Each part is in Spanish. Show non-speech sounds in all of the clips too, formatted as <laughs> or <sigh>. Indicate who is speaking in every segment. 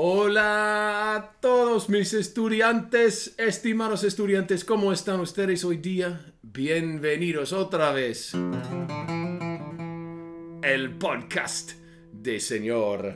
Speaker 1: Hola a todos mis estudiantes, estimados estudiantes, ¿cómo están ustedes hoy día? Bienvenidos otra vez. El podcast de Señor.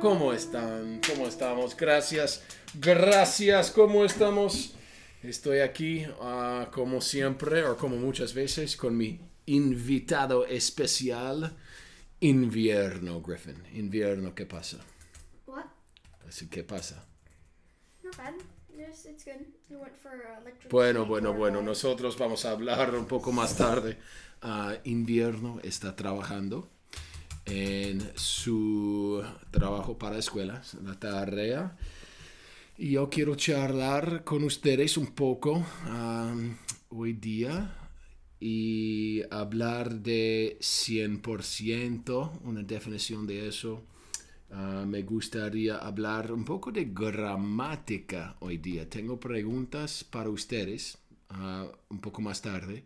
Speaker 1: ¿Cómo están? ¿Cómo estamos? Gracias. Gracias. ¿Cómo estamos? Estoy aquí, ah, como siempre, o como muchas veces, con mi invitado especial, Invierno, Griffin. Invierno, ¿qué pasa?
Speaker 2: What?
Speaker 1: Así, ¿qué pasa?
Speaker 2: Not bad. Yes, it's good. We went for uh, electric.
Speaker 1: Bueno, bueno, bueno,
Speaker 2: uh,
Speaker 1: nosotros vamos a hablar un poco más tarde. Ah, invierno está trabajando en su trabajo para escuelas, la tarea. Y yo quiero charlar con ustedes un poco hoy día y hablar de 100%, una definición de eso. Ah, me gustaría hablar un poco de gramática hoy día. Tengo preguntas para ustedes ah, un poco más tarde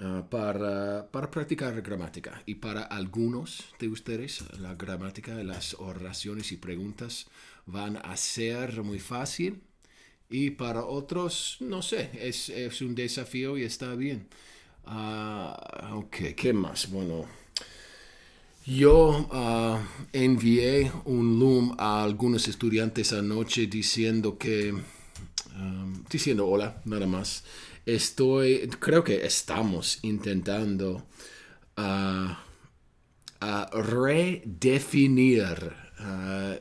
Speaker 1: ah, para, para practicar gramática. Y para algunos de ustedes, la gramática, las oraciones y preguntas van a ser muy fácil. Y para otros, no sé, es, es un desafío y está bien. Ah, ok, ¿qué más? Bueno, yo ah, envié un Loom a algunos estudiantes anoche diciendo que, um, diciendo hola, nada más. Estoy, creo que estamos intentando ah, a redefinir ah,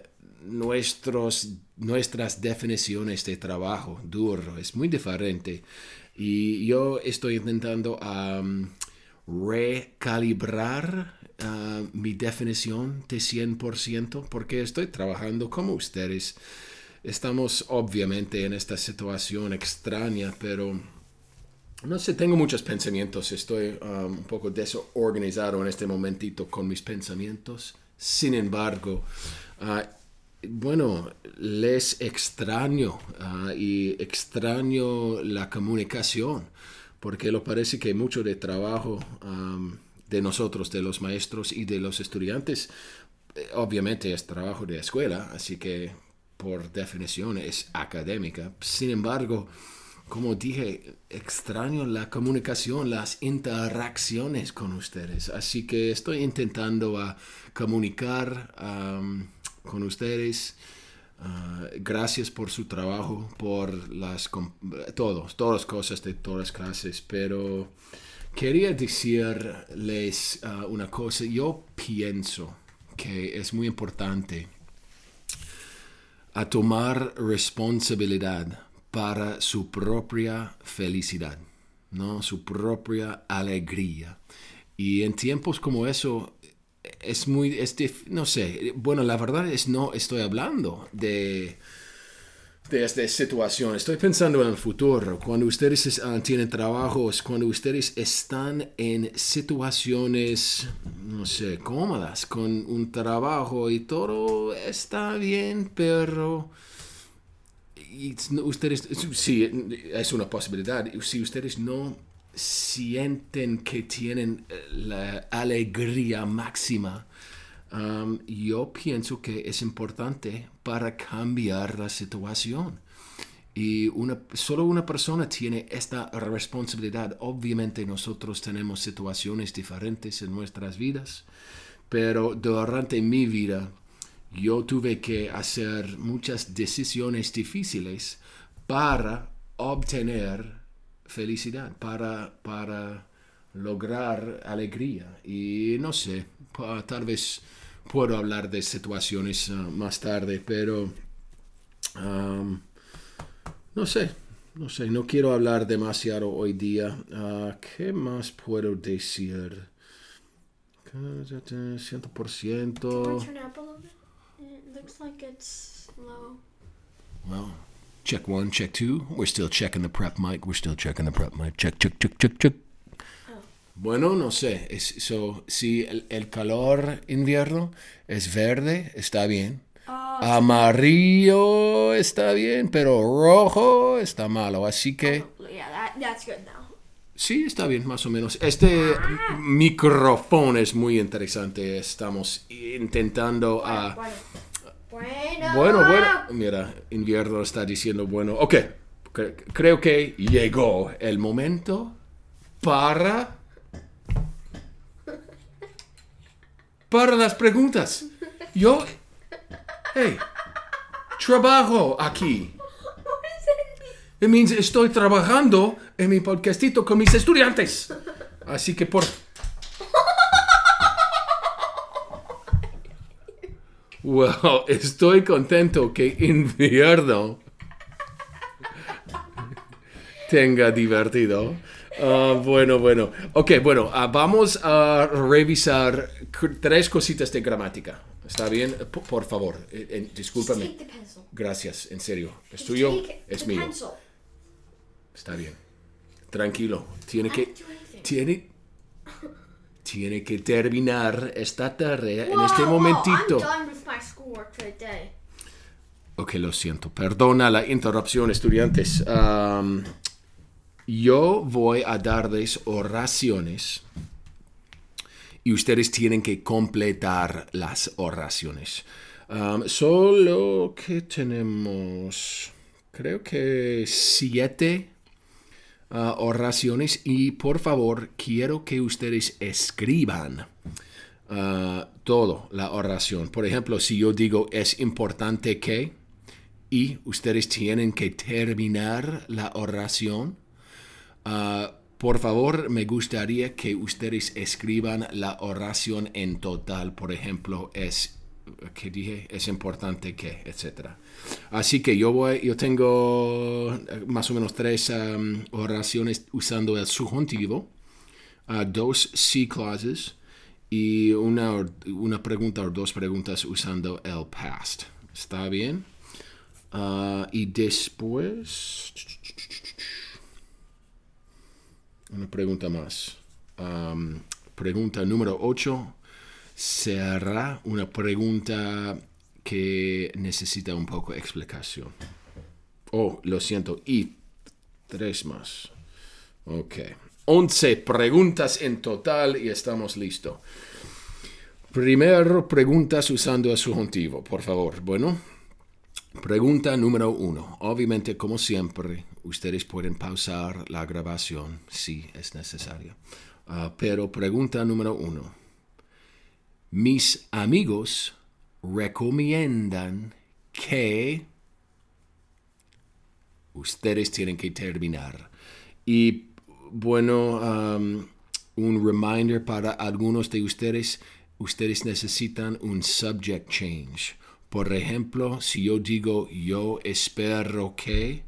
Speaker 1: nuestros, nuestras definiciones de trabajo duro. Es muy diferente. Y yo estoy intentando recalibrar mi definición de 100% porque estoy trabajando como ustedes. Estamos obviamente en esta situación extraña, pero no sé, tengo muchos pensamientos. Estoy un poco desorganizado en este momentito con mis pensamientos. Sin embargo, ah, bueno, les extraño ah, y extraño la comunicación, porque lo parece que mucho de trabajo um, de nosotros, de los maestros y de los estudiantes, eh, obviamente es trabajo de escuela, así que por definición es académica. Sin embargo, como dije, extraño la comunicación, las interacciones con ustedes. Así que estoy intentando a comunicar am, con ustedes. Ah, gracias por su trabajo, por las todos, todas las cosas de todas las clases, pero quería decirles ah, una cosa. Yo pienso que es muy importante a tomar responsabilidad para su propia felicidad, ¿no? Su propia alegría. Y en tiempos como eso es muy, es no sé, bueno, la verdad es no estoy hablando de de esta situación. Estoy pensando en el futuro, cuando ustedes es- ah, tienen trabajos, cuando ustedes están en situaciones, no sé, cómodas, con un trabajo y todo está bien, pero y ustedes, sí, es una posibilidad, si ustedes no sienten que tienen eh, la alegría máxima, yo pienso que es importante para cambiar la situación. Y una, solo una persona tiene esta responsabilidad. Obviamente nosotros tenemos situaciones diferentes en nuestras vidas, pero durante mi vida yo tuve que hacer muchas decisiones difíciles para obtener felicidad, para, para lograr alegría. Y no sé, tal vez puedo hablar de situaciones ah, más tarde, pero am, no sé, no sé, no quiero hablar demasiado hoy día. Ah, ¿Qué más puedo decir? 100%.
Speaker 2: Can I turn it up a little bit? It looks like it's low.
Speaker 1: Well, check one, check two. We're still checking the prep mic. We're still checking the prep mic. Check, check, check, check, check. Bueno, no sé. Es, so, si el, el calor invierno es verde, está bien.
Speaker 2: Oh,
Speaker 1: Amarillo está bien, pero rojo está malo. Así que,
Speaker 2: yeah, that That that's good now.
Speaker 1: Sí, está bien, más o menos. Este micrófono es muy interesante. Estamos intentando a...
Speaker 2: Bueno. Bueno.
Speaker 1: Bueno. Mira, invierno está diciendo bueno. Ok, cre- creo que llegó el momento para... Para las preguntas. Yo... Hey, trabajo aquí. It means estoy trabajando en mi podcastito con mis estudiantes. Así que por... Well, <laughs> estoy contento que invierno tenga divertido. Ah, bueno, bueno. Ok, bueno, ah, vamos a revisar tres cositas de gramática. ¿Está bien? P- por favor, eh, eh, discúlpame. Gracias, en serio. ¿Es tuyo? Es mío.
Speaker 2: pencil.
Speaker 1: Está bien. Tranquilo. Tiene que, tiene, tiene que terminar esta tarea en este momentito. Ok, lo siento. Perdona la interrupción, estudiantes. Yo voy a darles oraciones y ustedes tienen que completar las oraciones. Solo que tenemos, creo que siete ah, oraciones y por favor quiero que ustedes escriban ah, todo la oración. Por ejemplo, si yo digo es importante que y ustedes tienen que terminar la oración, ah, por favor me gustaría que ustedes escriban la oración en total. Por ejemplo, es que dije es importante que, etcétera. Así que yo voy, yo tengo eh, más o menos tres am, oraciones usando el subjuntivo, ah, dos C clauses y una, una pregunta o dos preguntas usando el past. ¿Está bien? Ah, y después una pregunta más. Pregunta número 8 será una pregunta que necesita un poco de explicación. Oh, lo siento. Y tres más. Ok. 11 preguntas en total y estamos listos. Primero, preguntas usando el subjuntivo, por favor. Bueno, pregunta número uno. Obviamente, como siempre, ustedes pueden pausar la grabación si es necesario. Ah, pero pregunta número uno. Mis amigos recomiendan que ustedes tienen que terminar. Y bueno, un reminder para algunos de ustedes, ustedes necesitan un subject change. Por ejemplo, si yo digo yo espero que,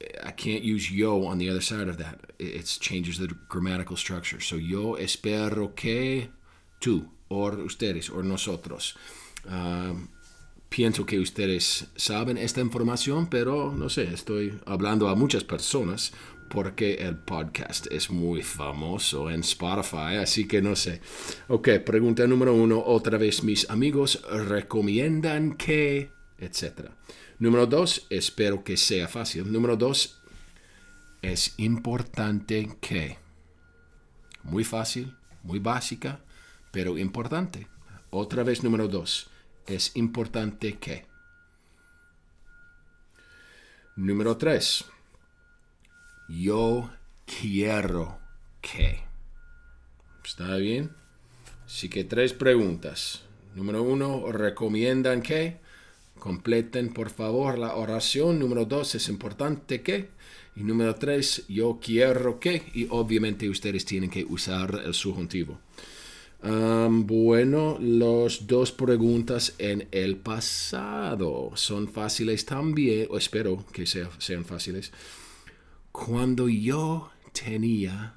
Speaker 1: I can't use yo on the other side of that. It changes the grammatical structure. So yo espero que tú, o ustedes, o nosotros. Um, pienso que ustedes saben esta información, pero no sé, estoy hablando a muchas personas porque el podcast es muy famoso en Spotify, así que no sé. Ok, pregunta número uno, otra vez mis amigos recomiendan que, etc. Número dos, espero que sea fácil. Número dos, es importante que. Muy fácil, muy básica, pero importante. Otra vez número dos, es importante que. Número tres, yo quiero que. ¿Está bien? Así que tres preguntas. Número uno, recomiendan que. Completen por favor la oración. Número dos, es importante que. Y número tres, yo quiero que. Y obviamente ustedes tienen que usar el subjuntivo. Um, bueno, las dos preguntas en el pasado son fáciles también, o espero que sea- sean fáciles. Cuando yo tenía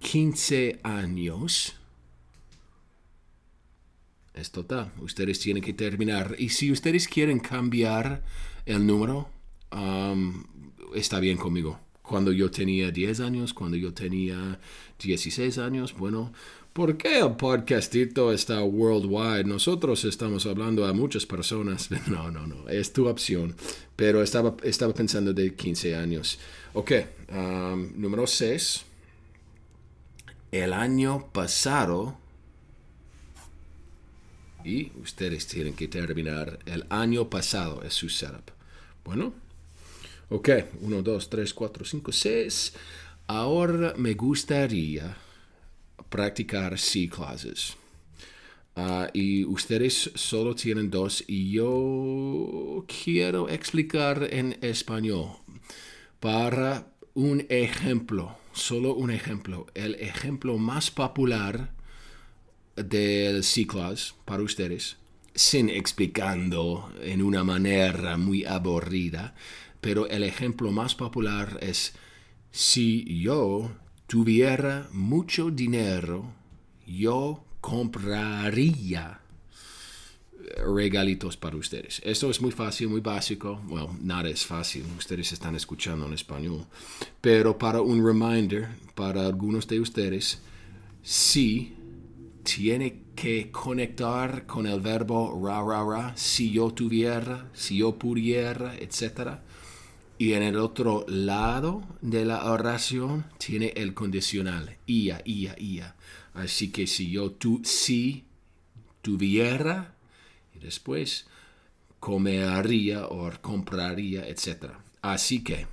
Speaker 1: 15 años, es total, ustedes tienen que terminar. Y si ustedes quieren cambiar el número, um, está bien conmigo. cuando yo tenía 10 años, cuando yo tenía 16 años. Bueno, ¿por qué el podcastito está worldwide? Nosotros estamos hablando a muchas personas. <laughs> No, no, no, es tu opción. Pero estaba, estaba pensando de 15 años. Ok, um, número 6. El año pasado y ustedes tienen que terminar el año pasado es su setup. Bueno, ok, 1, 2, 3, 4, 5, 6. Ahora me gustaría practicar C clases. Uh, y ustedes solo tienen dos y yo quiero explicar en español para un ejemplo, solo un ejemplo, el ejemplo más popular del C-Class para ustedes, sin explicando en una manera muy aburrida, pero el ejemplo más popular es si yo tuviera mucho dinero, yo compraría regalitos para ustedes. Esto es muy fácil, muy básico. Bueno, nada es fácil, ustedes están escuchando en español. Pero para un reminder, para algunos de ustedes, si tiene que conectar con el verbo ra, ra, ra, si yo tuviera, si yo pudiera, etc. Y en el otro lado de la oración tiene el condicional, ia, ia, ia. Así que si yo tu, si tuviera, y después comería o compraría, etc. Así que,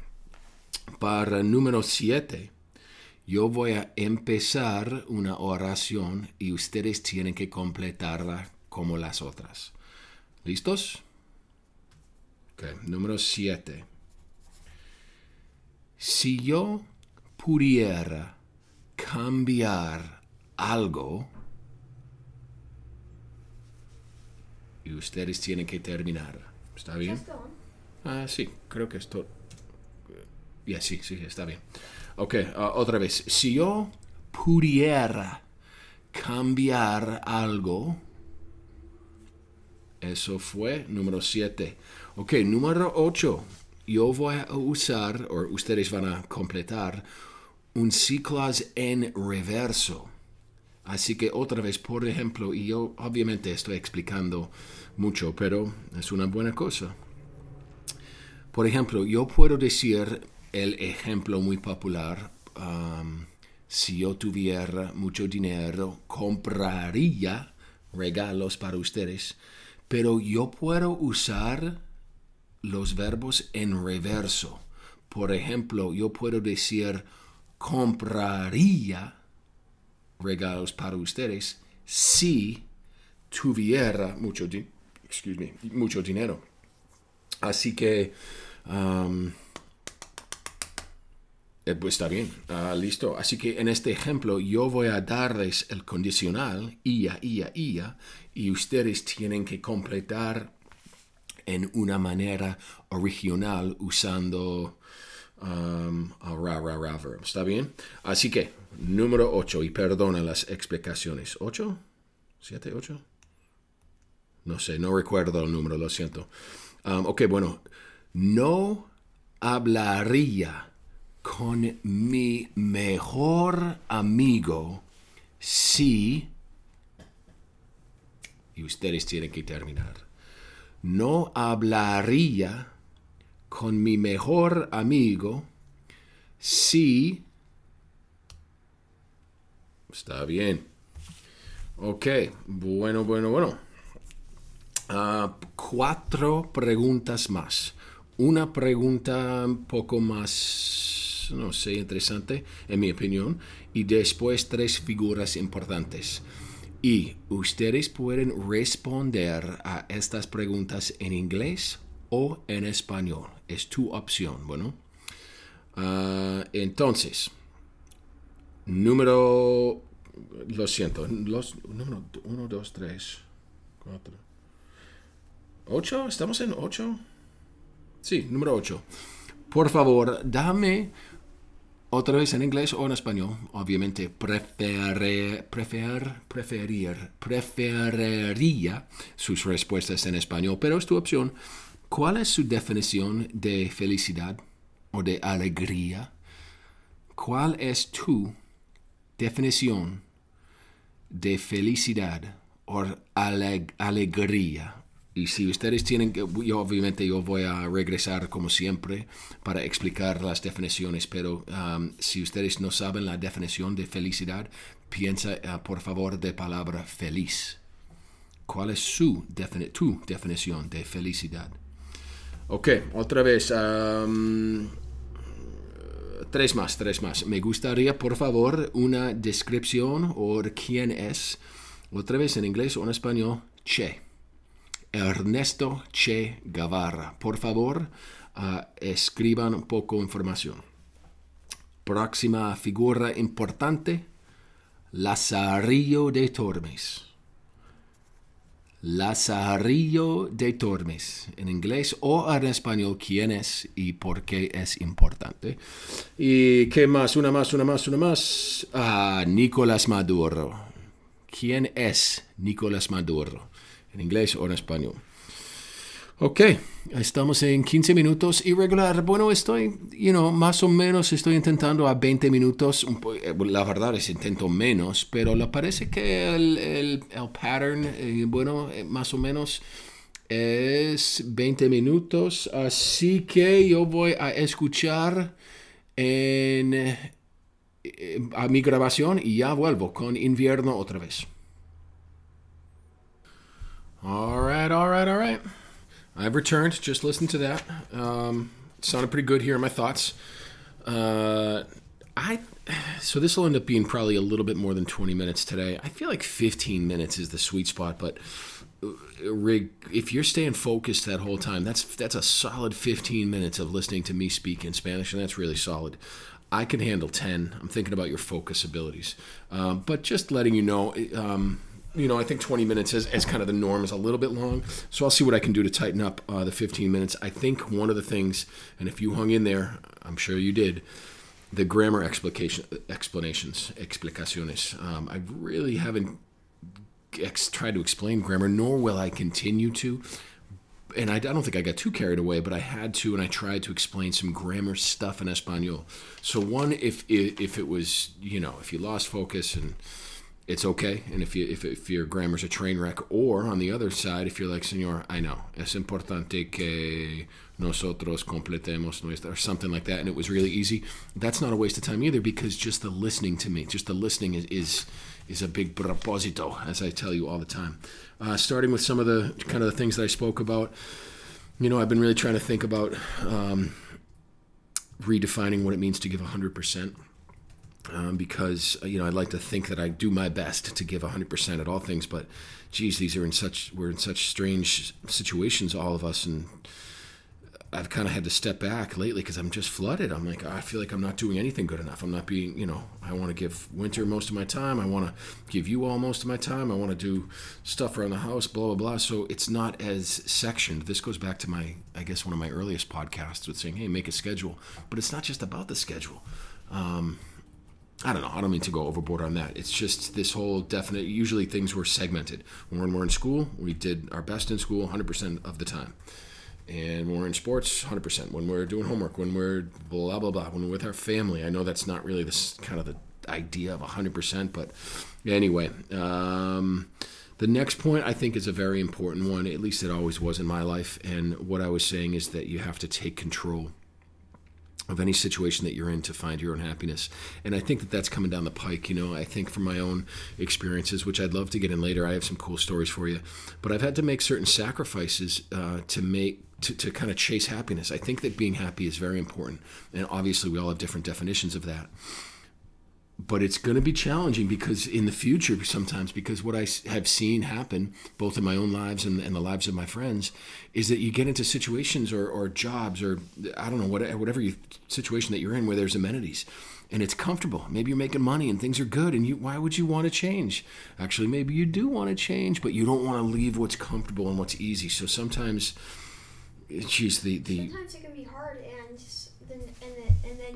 Speaker 1: para número 7, yo voy a empezar una oración y ustedes tienen que completarla como las otras. ¿Listos? Ok, número 7. Si yo pudiera cambiar algo, y ustedes tienen que terminar. ¿Está bien? Ah, sí, creo que esto... Ya, sí, sí, está bien. Ok, uh, otra vez. Si yo pudiera cambiar algo, eso fue número 7. Ok, número 8. Yo voy a usar, o ustedes van a completar, un ciclos en reverso. Así que otra vez, por ejemplo, y yo obviamente estoy explicando mucho, pero es una buena cosa. Por ejemplo, yo puedo decir el ejemplo muy popular. Um, si yo tuviera mucho dinero, compraría regalos para ustedes, pero yo puedo usar los verbos en reverso. Por ejemplo, yo puedo decir compraría regalos para ustedes si tuviera mucho, mucho dinero. Así que um, eh, pues está bien, ah, listo. Así que en este ejemplo yo voy a darles el condicional, ia, ia, ia, y ustedes tienen que completar en una manera original usando um, ra, ra, ra verb. ¿Está bien? Así que, número 8, y perdona las explicaciones. ¿8? ¿7, 8? No sé, no recuerdo el número, lo siento. Um, ok, bueno, no hablaría con mi mejor amigo si... Y ustedes tienen que terminar. No hablaría con mi mejor amigo si... Está bien. Ok, bueno, bueno, bueno. Uh, cuatro preguntas más. Una pregunta un poco más no sé, interesante, en mi opinión, y después tres figuras importantes. Y ustedes pueden responder a estas preguntas en inglés o en español. Es tu opción, bueno. Ah, entonces, número, lo siento, los, número 1, 2, 3, 4, 8, ¿estamos en 8? Sí, número 8. Por favor, dame otra vez en inglés o en español, obviamente preferir, prefer, preferir, preferiría sus respuestas en español, pero es tu opción. ¿Cuál es su definición de felicidad o de alegría? ¿Cuál es tu definición de felicidad o aleg alegría? Y si ustedes tienen que, obviamente yo voy a regresar como siempre para explicar las definiciones, pero um, si ustedes no saben la definición de felicidad, piensa uh, por favor de palabra feliz. ¿Cuál es su defini tu definición de felicidad? Ok, otra vez. Um, tres más, tres más. Me gustaría, por favor, una descripción o quién es, otra vez en inglés o en español, Che. Ernesto Che Guevara. Por favor, uh, escriban un poco información. Próxima figura importante, Lazarillo de Tormes. Lazarillo de Tormes, en inglés o en español, quién es y por qué es importante. ¿Y qué más? Una más, una más, una más. Ah, Nicolás Maduro. ¿Quién es Nicolás Maduro? En inglés o en español. Ok, estamos en 15 minutos irregular. Bueno, estoy, you know, más o menos estoy intentando a 20 minutos. Eh, la verdad es intento menos, pero le parece que el, el, el pattern, eh, bueno, eh, más o menos es 20 minutos. Así que yo voy a escuchar en, a mi grabación y ya vuelvo con invierno otra vez. All right, all right, all right. I've returned. Just listen to that. Um, sounded pretty good here in my thoughts. Uh, I so this will end up being probably a little bit more than 20 minutes today. I feel like 15 minutes is the sweet spot, but uh, Rig, if you're staying focused that whole time, that's that's a solid 15 minutes of listening to me speak in Spanish, and that's really solid. I can handle 10. I'm thinking about your focus abilities, um, but just letting you know. Um, you know, I think 20 minutes is, is kind of the norm is a little bit long. So I'll see what I can do to tighten up uh, the 15 minutes. I think one of the things, and if you hung in there, I'm sure you did, the grammar explication explanations, explicaciones. Um, I really haven't ex- tried to explain grammar, nor will I continue to. And I, I don't think I got too carried away, but I had to, and I tried to explain some grammar stuff in Espanol. So one, if if it was, you know, if you lost focus and it's okay. And if you if, if your grammar's a train wreck, or on the other side, if you're like, Senor, I know es importante que nosotros completemos nuestra, or something like that, and it was really easy. That's not a waste of time either, because just the listening to me, just the listening is is, is a big proposito, as I tell you all the time. Uh, starting with some of the kind of the things that I spoke about. You know, I've been really trying to think about um, redefining what it means to give 100 percent um, because you know I'd like to think that I do my best to give 100% at all things, but geez, these are in such we're in such strange situations, all of us, and I've kind of had to step back lately because I'm just flooded. I'm like I feel like I'm not doing anything good enough. I'm not being you know I want to give Winter most of my time. I want to give you all most of my time. I want to do stuff around the house, blah blah blah. So it's not as sectioned. This goes back to my I guess one of my earliest podcasts with saying hey make a schedule, but it's not just about the schedule. Um, I don't know. I don't mean to go overboard on that. It's just this whole definite. Usually things were segmented. When we're in school, we did our best in school 100% of the time. And when we're in sports, 100%. When we're doing homework, when we're blah, blah, blah. When we're with our family, I know that's not really this kind of the idea of 100%, but anyway. Um, the next point I think is a very important one. At least it always was in my life. And what I was saying is that you have to take control of any situation that you're in to find your own happiness. And I think that that's coming down the pike. You know, I think from my own experiences, which I'd love to get in later, I have some cool stories for you. But I've had to make certain sacrifices uh, to make. To, to kind of chase happiness. I think that being happy is very important. And obviously, we all have different definitions of that but it's going to be challenging because in the future sometimes because what i have seen happen both in my own lives and, and the lives of my friends is that you get into situations or, or jobs or i don't know whatever, whatever you, situation that you're in where there's amenities and it's comfortable. Maybe you're making money and things are good and you why would you want to change? Actually maybe you do want to change but you don't want to leave what's comfortable and what's easy. So sometimes geez the, the
Speaker 2: Sometimes it can be hard, and then and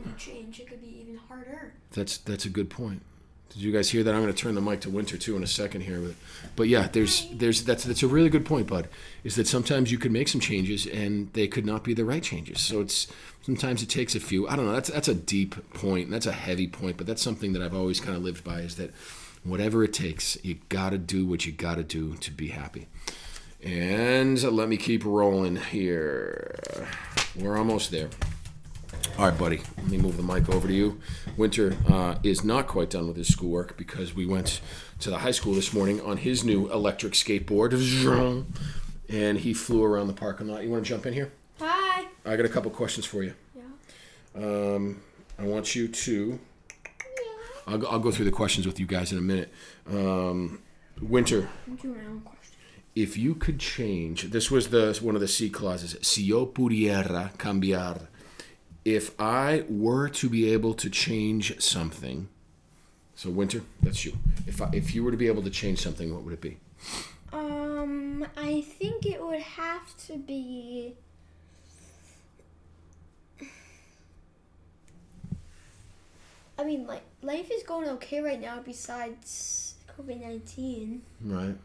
Speaker 2: then, and then you change. It could be even harder.
Speaker 1: That's that's a good point. Did you guys hear that? I'm going to turn the mic to Winter too in a second here, but but yeah, there's there's that's that's a really good point, Bud. Is that sometimes you could make some changes and they could not be the right changes. So it's sometimes it takes a few. I don't know. That's that's a deep point. That's a heavy point, but that's something that I've always kind of lived by. Is that whatever it takes, you got to do what you got to do to be happy. And let me keep rolling here. We're almost there. All right, buddy. Let me move the mic over to you. Winter uh, is not quite done with his schoolwork because we went to the high school this morning on his new electric skateboard, and he flew around the parking lot. You want to jump in here?
Speaker 2: Hi.
Speaker 1: I got a couple questions for you.
Speaker 2: Yeah.
Speaker 1: Um, I want you to. I'll, go- I'll go through the questions with you guys in a minute. Um, Winter,
Speaker 2: Do my own
Speaker 1: if you could change, this was the one of the C clauses. Si yo pudiera cambiar, if I were to be able to change something, so Winter, that's you. If I, if you were to be able to change something, what would it be?
Speaker 2: Um, I think it would have to be. I mean, like life is going okay right now. Besides COVID nineteen.
Speaker 1: Right.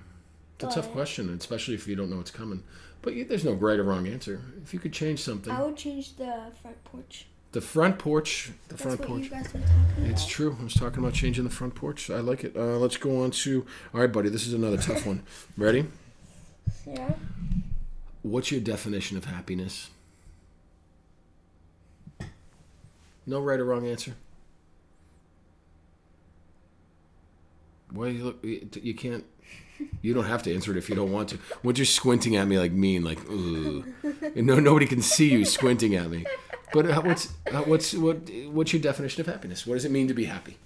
Speaker 1: It's a tough question, especially if you don't know what's coming. But you, there's no right or wrong answer. If you could change something,
Speaker 2: I would change the front porch.
Speaker 1: the front porch, the
Speaker 2: That's
Speaker 1: front
Speaker 2: what
Speaker 1: porch.
Speaker 2: you guys were talking about.
Speaker 1: It's true. I was talking about changing the front porch. I like it. Uh, let's go on to. All right, buddy. This is another tough one. <laughs> Ready?
Speaker 2: Yeah.
Speaker 1: What's your definition of happiness? No right or wrong answer. Why you look? You can't. You don't have to answer it if you don't want to. What you're squinting at me like mean, like ooh, and no nobody can see you squinting at me. But uh, what's uh, what's what what's your definition of happiness? What does it mean to be happy?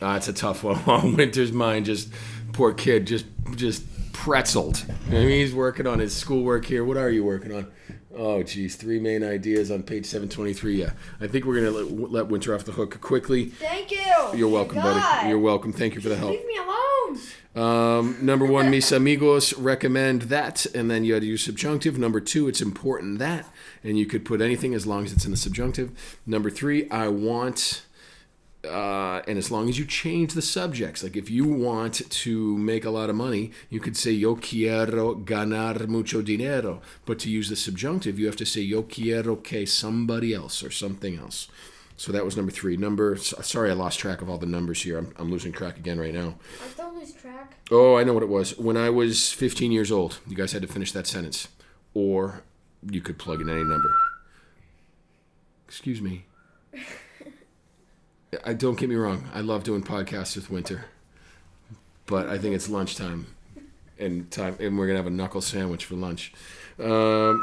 Speaker 1: Ah, it's a tough one. <laughs> Winter's mind just poor kid just just pretzeled. I mean, he's working on his schoolwork here. What are you working on? Oh, geez, three main ideas on page seven twenty three. Yeah, I think we're gonna let, let Winter off the hook quickly.
Speaker 2: Thank you.
Speaker 1: You're welcome, buddy. You're welcome. Thank you for the help.
Speaker 2: Leave me alone.
Speaker 1: Um, number one, <laughs> mis amigos recommend that, and then you had to use subjunctive. Number two, it's important that, and you could put anything as long as it's in the subjunctive. Number three, I want, uh, and as long as you change the subjects, like if you want to make a lot of money, you could say yo quiero ganar mucho dinero, but to use the subjunctive, you have to say yo quiero que somebody else or something else. So that was number three. Number, sorry, I lost track of all the numbers here. I'm, I'm losing track again right now.
Speaker 2: I don't lose track.
Speaker 1: Oh, I know what it was. When I was 15 years old, you guys had to finish that sentence. Or you could plug in any number. Excuse me. I don't get me wrong. I love doing podcasts with Winter. But I think it's lunchtime and time and we're going to have a knuckle sandwich for lunch. Um,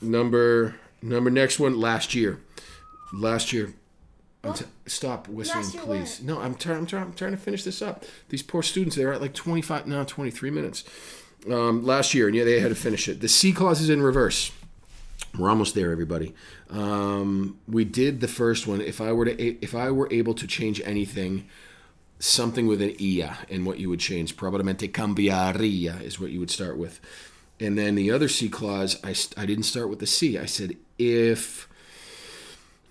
Speaker 1: number number next one last year. Last year I'm t- stop whistling,
Speaker 2: Last
Speaker 1: please. No, I'm trying. I'm trying. I'm trying to finish this up. These poor students. They're at like 25 now, 23 minutes. Um, last year, and yeah, they had to finish it. The C clause is in reverse. We're almost there, everybody. Um, we did the first one. If I were to, if I were able to change anything, something with an ia, and what you would change, probablemente cambiaría is what you would start with. And then the other C clause, I, I didn't start with the C. I said if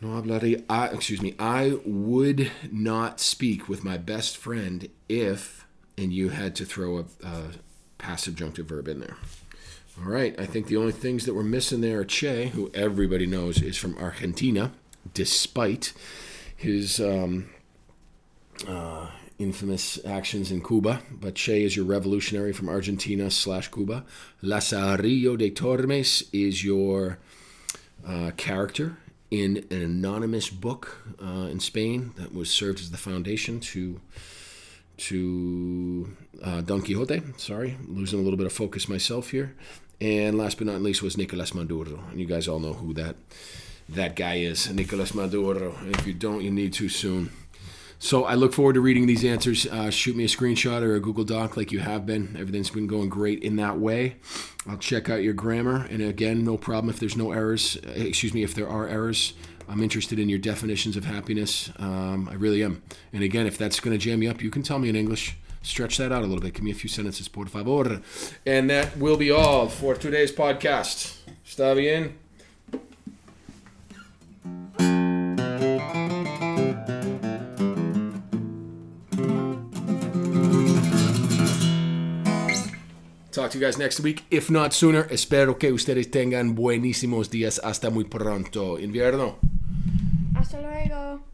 Speaker 1: no hablaré. I, excuse me. I would not speak with my best friend if, and you had to throw a, a passive junctive verb in there. All right. I think the only things that we're missing there are Che, who everybody knows is from Argentina, despite his um, uh, infamous actions in Cuba. But Che is your revolutionary from Argentina slash Cuba. Lazarillo de Tormes is your uh, character in an anonymous book uh, in Spain that was served as the foundation to to uh, Don Quixote. Sorry, losing a little bit of focus myself here. And last but not least was Nicolas Maduro, and you guys all know who that that guy is, Nicolas Maduro. If you don't, you need to soon. So I look forward to reading these answers. Uh, shoot me a screenshot or a Google Doc like you have been. Everything's been going great in that way. I'll check out your grammar. And again, no problem if there's no errors. Uh, Excuse me, if there are errors. I'm interested in your definitions of happiness. Um, I really am. And again, if that's going to jam you up, you can tell me in English stretch that out a little bit. Give me a few sentences, por favor. And that will be all for today's podcast. Está bien? Talk to you guys next week, if not sooner. Espero que ustedes tengan buenísimos días. Hasta muy pronto. Invierno.
Speaker 2: Hasta luego.